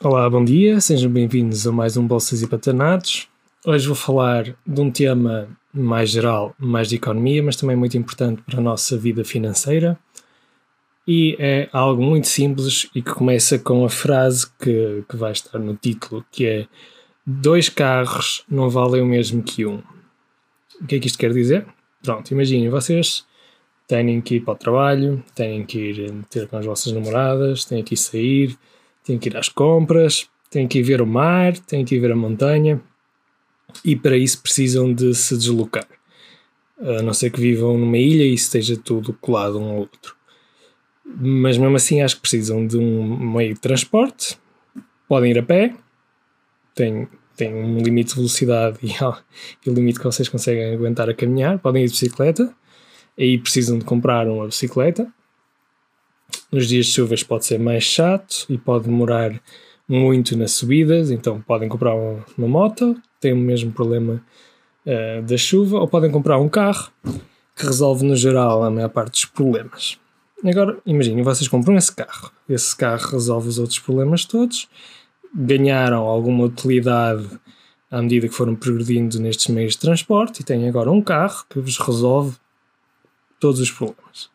Olá, bom dia, sejam bem-vindos a mais um Bolsas e Patanados. Hoje vou falar de um tema mais geral, mais de economia, mas também muito importante para a nossa vida financeira. E é algo muito simples e que começa com a frase que, que vai estar no título, que é dois carros não valem o mesmo que um. O que é que isto quer dizer? Pronto, imaginem, vocês têm que ir para o trabalho, têm que ir ter com as vossas namoradas, têm que ir sair, têm que ir às compras, têm que ir ver o mar, têm que ir ver a montanha e para isso precisam de se deslocar. A não ser que vivam numa ilha e esteja tudo colado um ao outro. Mas mesmo assim acho que precisam de um meio de transporte. Podem ir a pé, tem, tem um limite de velocidade e, e o limite que vocês conseguem aguentar a caminhar. Podem ir de bicicleta, aí precisam de comprar uma bicicleta nos dias de chuvas pode ser mais chato e pode demorar muito nas subidas, então podem comprar uma moto, tem o mesmo problema uh, da chuva, ou podem comprar um carro que resolve no geral a maior parte dos problemas. Agora, imaginem, vocês compram esse carro, esse carro resolve os outros problemas todos, ganharam alguma utilidade à medida que foram progredindo nestes meios de transporte e têm agora um carro que vos resolve todos os problemas.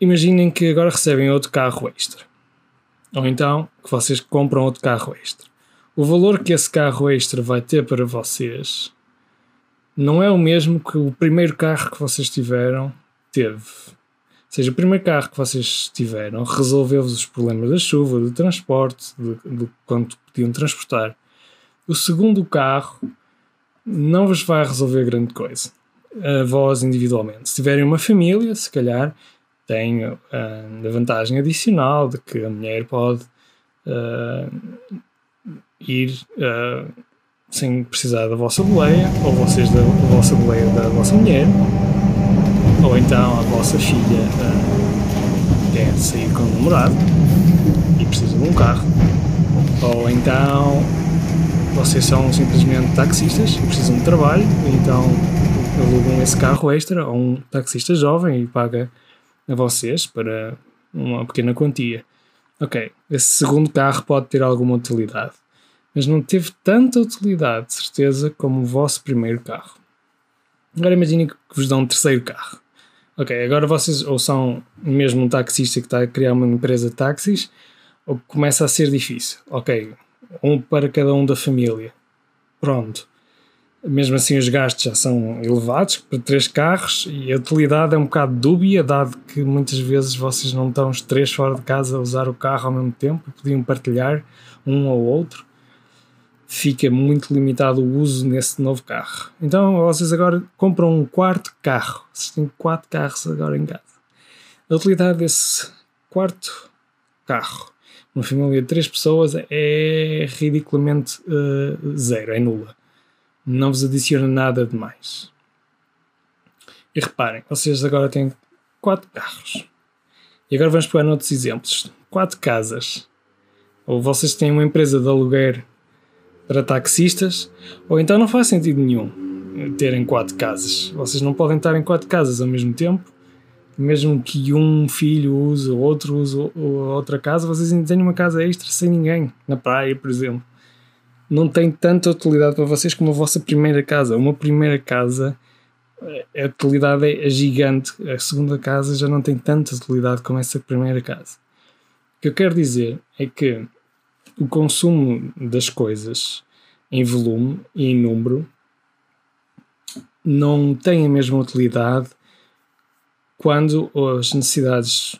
Imaginem que agora recebem outro carro extra. Ou então que vocês compram outro carro extra. O valor que esse carro extra vai ter para vocês não é o mesmo que o primeiro carro que vocês tiveram teve. Ou seja, o primeiro carro que vocês tiveram resolveu-vos os problemas da chuva, do transporte, de, de quanto podiam transportar. O segundo carro não vos vai resolver grande coisa. A vós individualmente. Se tiverem uma família, se calhar tem uh, a vantagem adicional de que a mulher pode uh, ir uh, sem precisar da vossa boleia, ou vocês da, da vossa boleia da vossa mulher, ou então a vossa filha quer sair com o namorado e precisa de um carro, ou então vocês são simplesmente taxistas e precisam de trabalho, então alugam esse carro extra a um taxista jovem e paga a vocês para uma pequena quantia. Ok, esse segundo carro pode ter alguma utilidade, mas não teve tanta utilidade, de certeza, como o vosso primeiro carro. Agora imaginem que vos dão um terceiro carro. Ok, agora vocês ou são mesmo um taxista que está a criar uma empresa de táxis, ou começa a ser difícil. Ok, um para cada um da família. Pronto mesmo assim os gastos já são elevados para três carros e a utilidade é um bocado dúbia, dado que muitas vezes vocês não estão os três fora de casa a usar o carro ao mesmo tempo, podiam partilhar um ou outro. Fica muito limitado o uso nesse novo carro. Então vocês agora compram um quarto carro. Vocês têm quatro carros agora em casa. A utilidade desse quarto carro, uma família de três pessoas, é ridiculamente uh, zero, é nula não vos adiciona nada de mais. E reparem, vocês agora têm quatro carros. E agora vamos pegar outros exemplos. Quatro casas. Ou vocês têm uma empresa de aluguer para taxistas, ou então não faz sentido nenhum terem quatro casas. Vocês não podem estar em quatro casas ao mesmo tempo. Mesmo que um filho use, outro use outra casa, vocês ainda têm uma casa extra sem ninguém, na praia, por exemplo não tem tanta utilidade para vocês como a vossa primeira casa. Uma primeira casa, a utilidade é gigante. A segunda casa já não tem tanta utilidade como essa primeira casa. O que eu quero dizer é que o consumo das coisas em volume e em número não tem a mesma utilidade quando as necessidades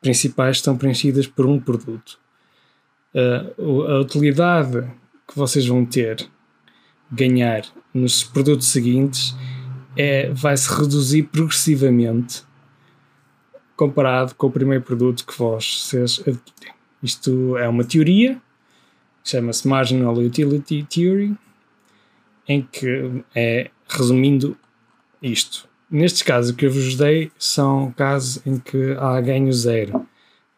principais estão preenchidas por um produto. Uh, a utilidade que vocês vão ter ganhar nos produtos seguintes é, vai se reduzir progressivamente comparado com o primeiro produto que vocês adquirem. Isto é uma teoria, chama-se Marginal Utility Theory, em que é resumindo isto. Nestes casos que eu vos dei são casos em que há ganho zero.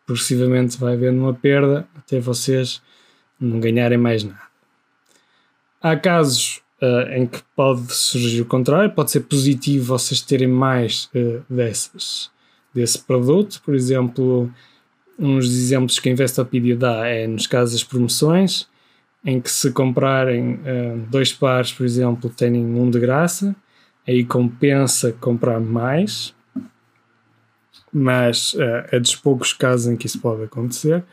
Progressivamente vai havendo uma perda até vocês não ganharem mais nada. Há casos uh, em que pode surgir o contrário, pode ser positivo vocês terem mais uh, dessas, desse produto, por exemplo, uns exemplos que a Investopedia dá é nos casos das promoções, em que se comprarem uh, dois pares, por exemplo, têm um de graça, aí compensa comprar mais, mas uh, é dos poucos casos em que isso pode acontecer.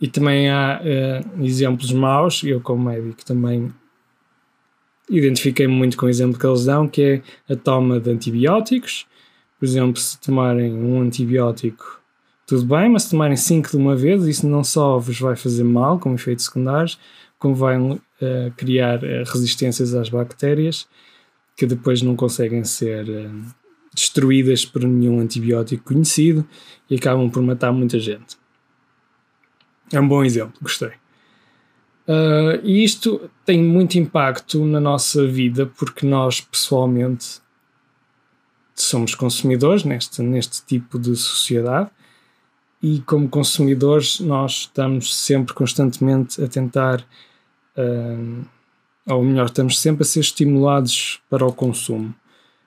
E também há uh, exemplos maus, eu como médico também identifiquei-me muito com o exemplo que eles dão, que é a toma de antibióticos. Por exemplo, se tomarem um antibiótico, tudo bem, mas se tomarem 5 de uma vez, isso não só vos vai fazer mal, com efeitos secundários, como vai uh, criar uh, resistências às bactérias que depois não conseguem ser destruídas por nenhum antibiótico conhecido e acabam por matar muita gente. É um bom exemplo, gostei. Uh, e isto tem muito impacto na nossa vida porque nós pessoalmente somos consumidores neste, neste tipo de sociedade e como consumidores nós estamos sempre constantemente a tentar uh, ou melhor, estamos sempre a ser estimulados para o consumo.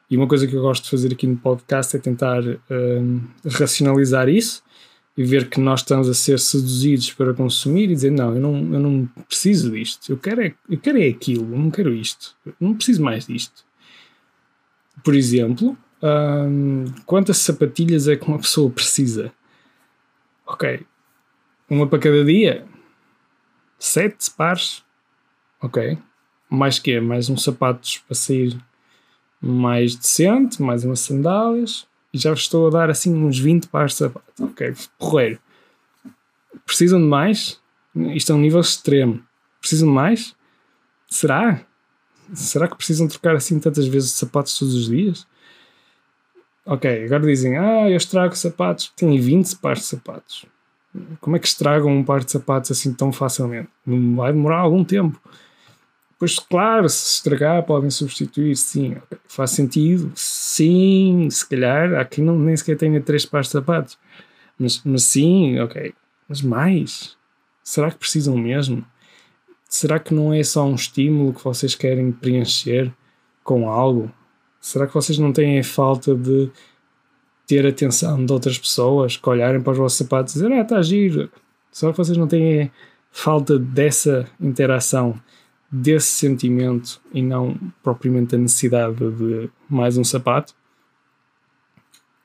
E uma coisa que eu gosto de fazer aqui no podcast é tentar uh, racionalizar isso e ver que nós estamos a ser seduzidos para consumir e dizer: Não, eu não, eu não preciso disto, eu quero, é, eu quero é aquilo, eu não quero isto, eu não preciso mais disto. Por exemplo, um, quantas sapatilhas é que uma pessoa precisa? Ok, uma para cada dia? Sete pares? Ok. Mais que Mais uns sapatos para sair mais decente, mais umas sandálias já vos estou a dar assim uns 20 pares de sapatos. Ok, porreiro. Precisam de mais? Isto é um nível extremo. Precisam de mais? Será? Será que precisam trocar assim tantas vezes de sapatos todos os dias? Ok, agora dizem, ah, eu estrago sapatos. Tenho 20 pares de sapatos. Como é que estragam um par de sapatos assim tão facilmente? Vai demorar algum tempo. Pois, claro, se estragar, podem substituir, sim. Faz sentido, sim. Se calhar, há quem não, nem sequer tenha três pares de sapatos. Mas, mas sim, ok. Mas mais? Será que precisam mesmo? Será que não é só um estímulo que vocês querem preencher com algo? Será que vocês não têm falta de ter atenção de outras pessoas que olharem para os vossos sapatos e dizer, ah, está giro? Será que vocês não têm falta dessa interação? Desse sentimento e não propriamente a necessidade de mais um sapato.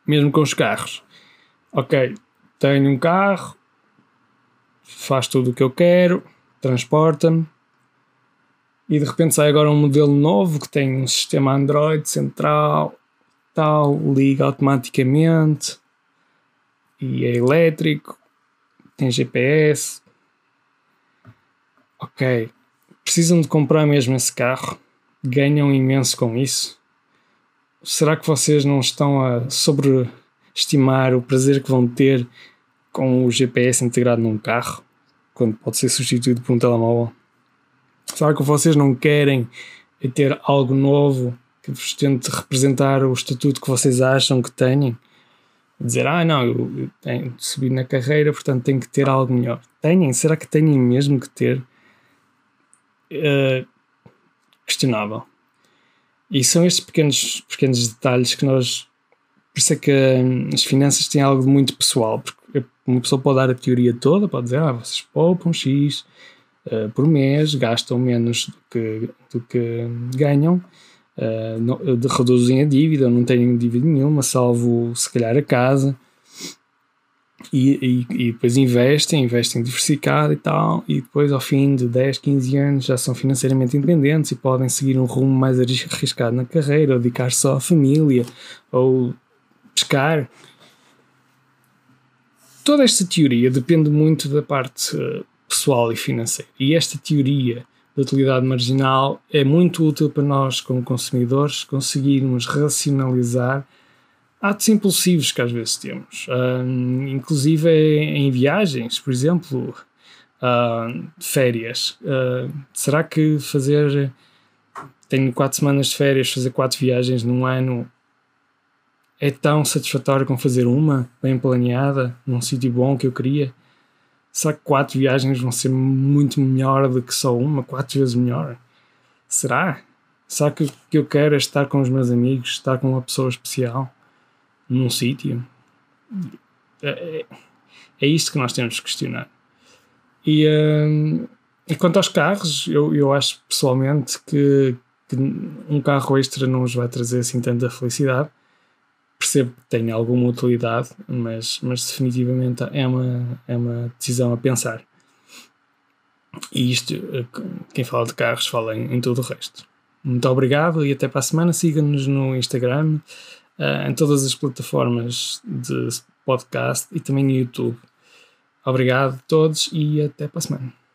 Mesmo com os carros. Ok, tenho um carro, faz tudo o que eu quero, transporta-me, e de repente sai agora um modelo novo que tem um sistema Android central, tal, liga automaticamente e é elétrico, tem GPS. Ok, precisam de comprar mesmo esse carro, ganham imenso com isso. Será que vocês não estão a sobreestimar o prazer que vão ter com o GPS integrado num carro, quando pode ser substituído por um telemóvel? Será que vocês não querem ter algo novo que vos tente representar o estatuto que vocês acham que têm? Dizer, ah, não, eu tenho de subir na carreira, portanto tenho que ter algo melhor. Têm? Será que têm mesmo que ter? Uh, questionável. E são estes pequenos, pequenos detalhes que nós. Por isso é que hum, as finanças têm algo muito pessoal, porque uma pessoa pode dar a teoria toda, pode dizer, ah, vocês poupam X uh, por mês, gastam menos do que, do que ganham, uh, não, reduzem a dívida, não têm dívida nenhuma, salvo se calhar a casa e, e, e, depois investem, investem diversificado e tal, e depois ao fim de 10, 15 anos já são financeiramente independentes e podem seguir um rumo mais arriscado na carreira, ou dedicar só à família, ou pescar. Toda esta teoria depende muito da parte eh, pessoal e financeira, e esta teoria da utilidade marginal é muito útil para nós, como consumidores, conseguirmos racionalizar atos impulsivos que às vezes temos, inclusive em viagens, por exemplo, uh, férias. Uh, será que fazer. Tenho quatro semanas de férias, fazer quatro viagens num ano é tão satisfatório como fazer uma, bem planeada, num sítio bom que eu queria? Será que quatro viagens vão ser muito melhor do que só uma, quatro vezes melhor? Será? Será que o que eu quero é estar com os meus amigos, estar com uma pessoa especial? Num sítio. É, é, É isto que nós temos que questionar. E, uh, e quanto aos carros, eu, eu acho pessoalmente que, que um carro extra não nos vai trazer assim tanta felicidade. Percebo que tem alguma utilidade, mas, mas definitivamente é uma, é uma decisão a pensar. E isto, quem fala de carros, fala em, em todo o resto. Muito obrigado e até para a semana. Siga-nos no Instagram, uh, em todas as plataformas de podcast e também no YouTube. Obrigado a todos e até para a semana.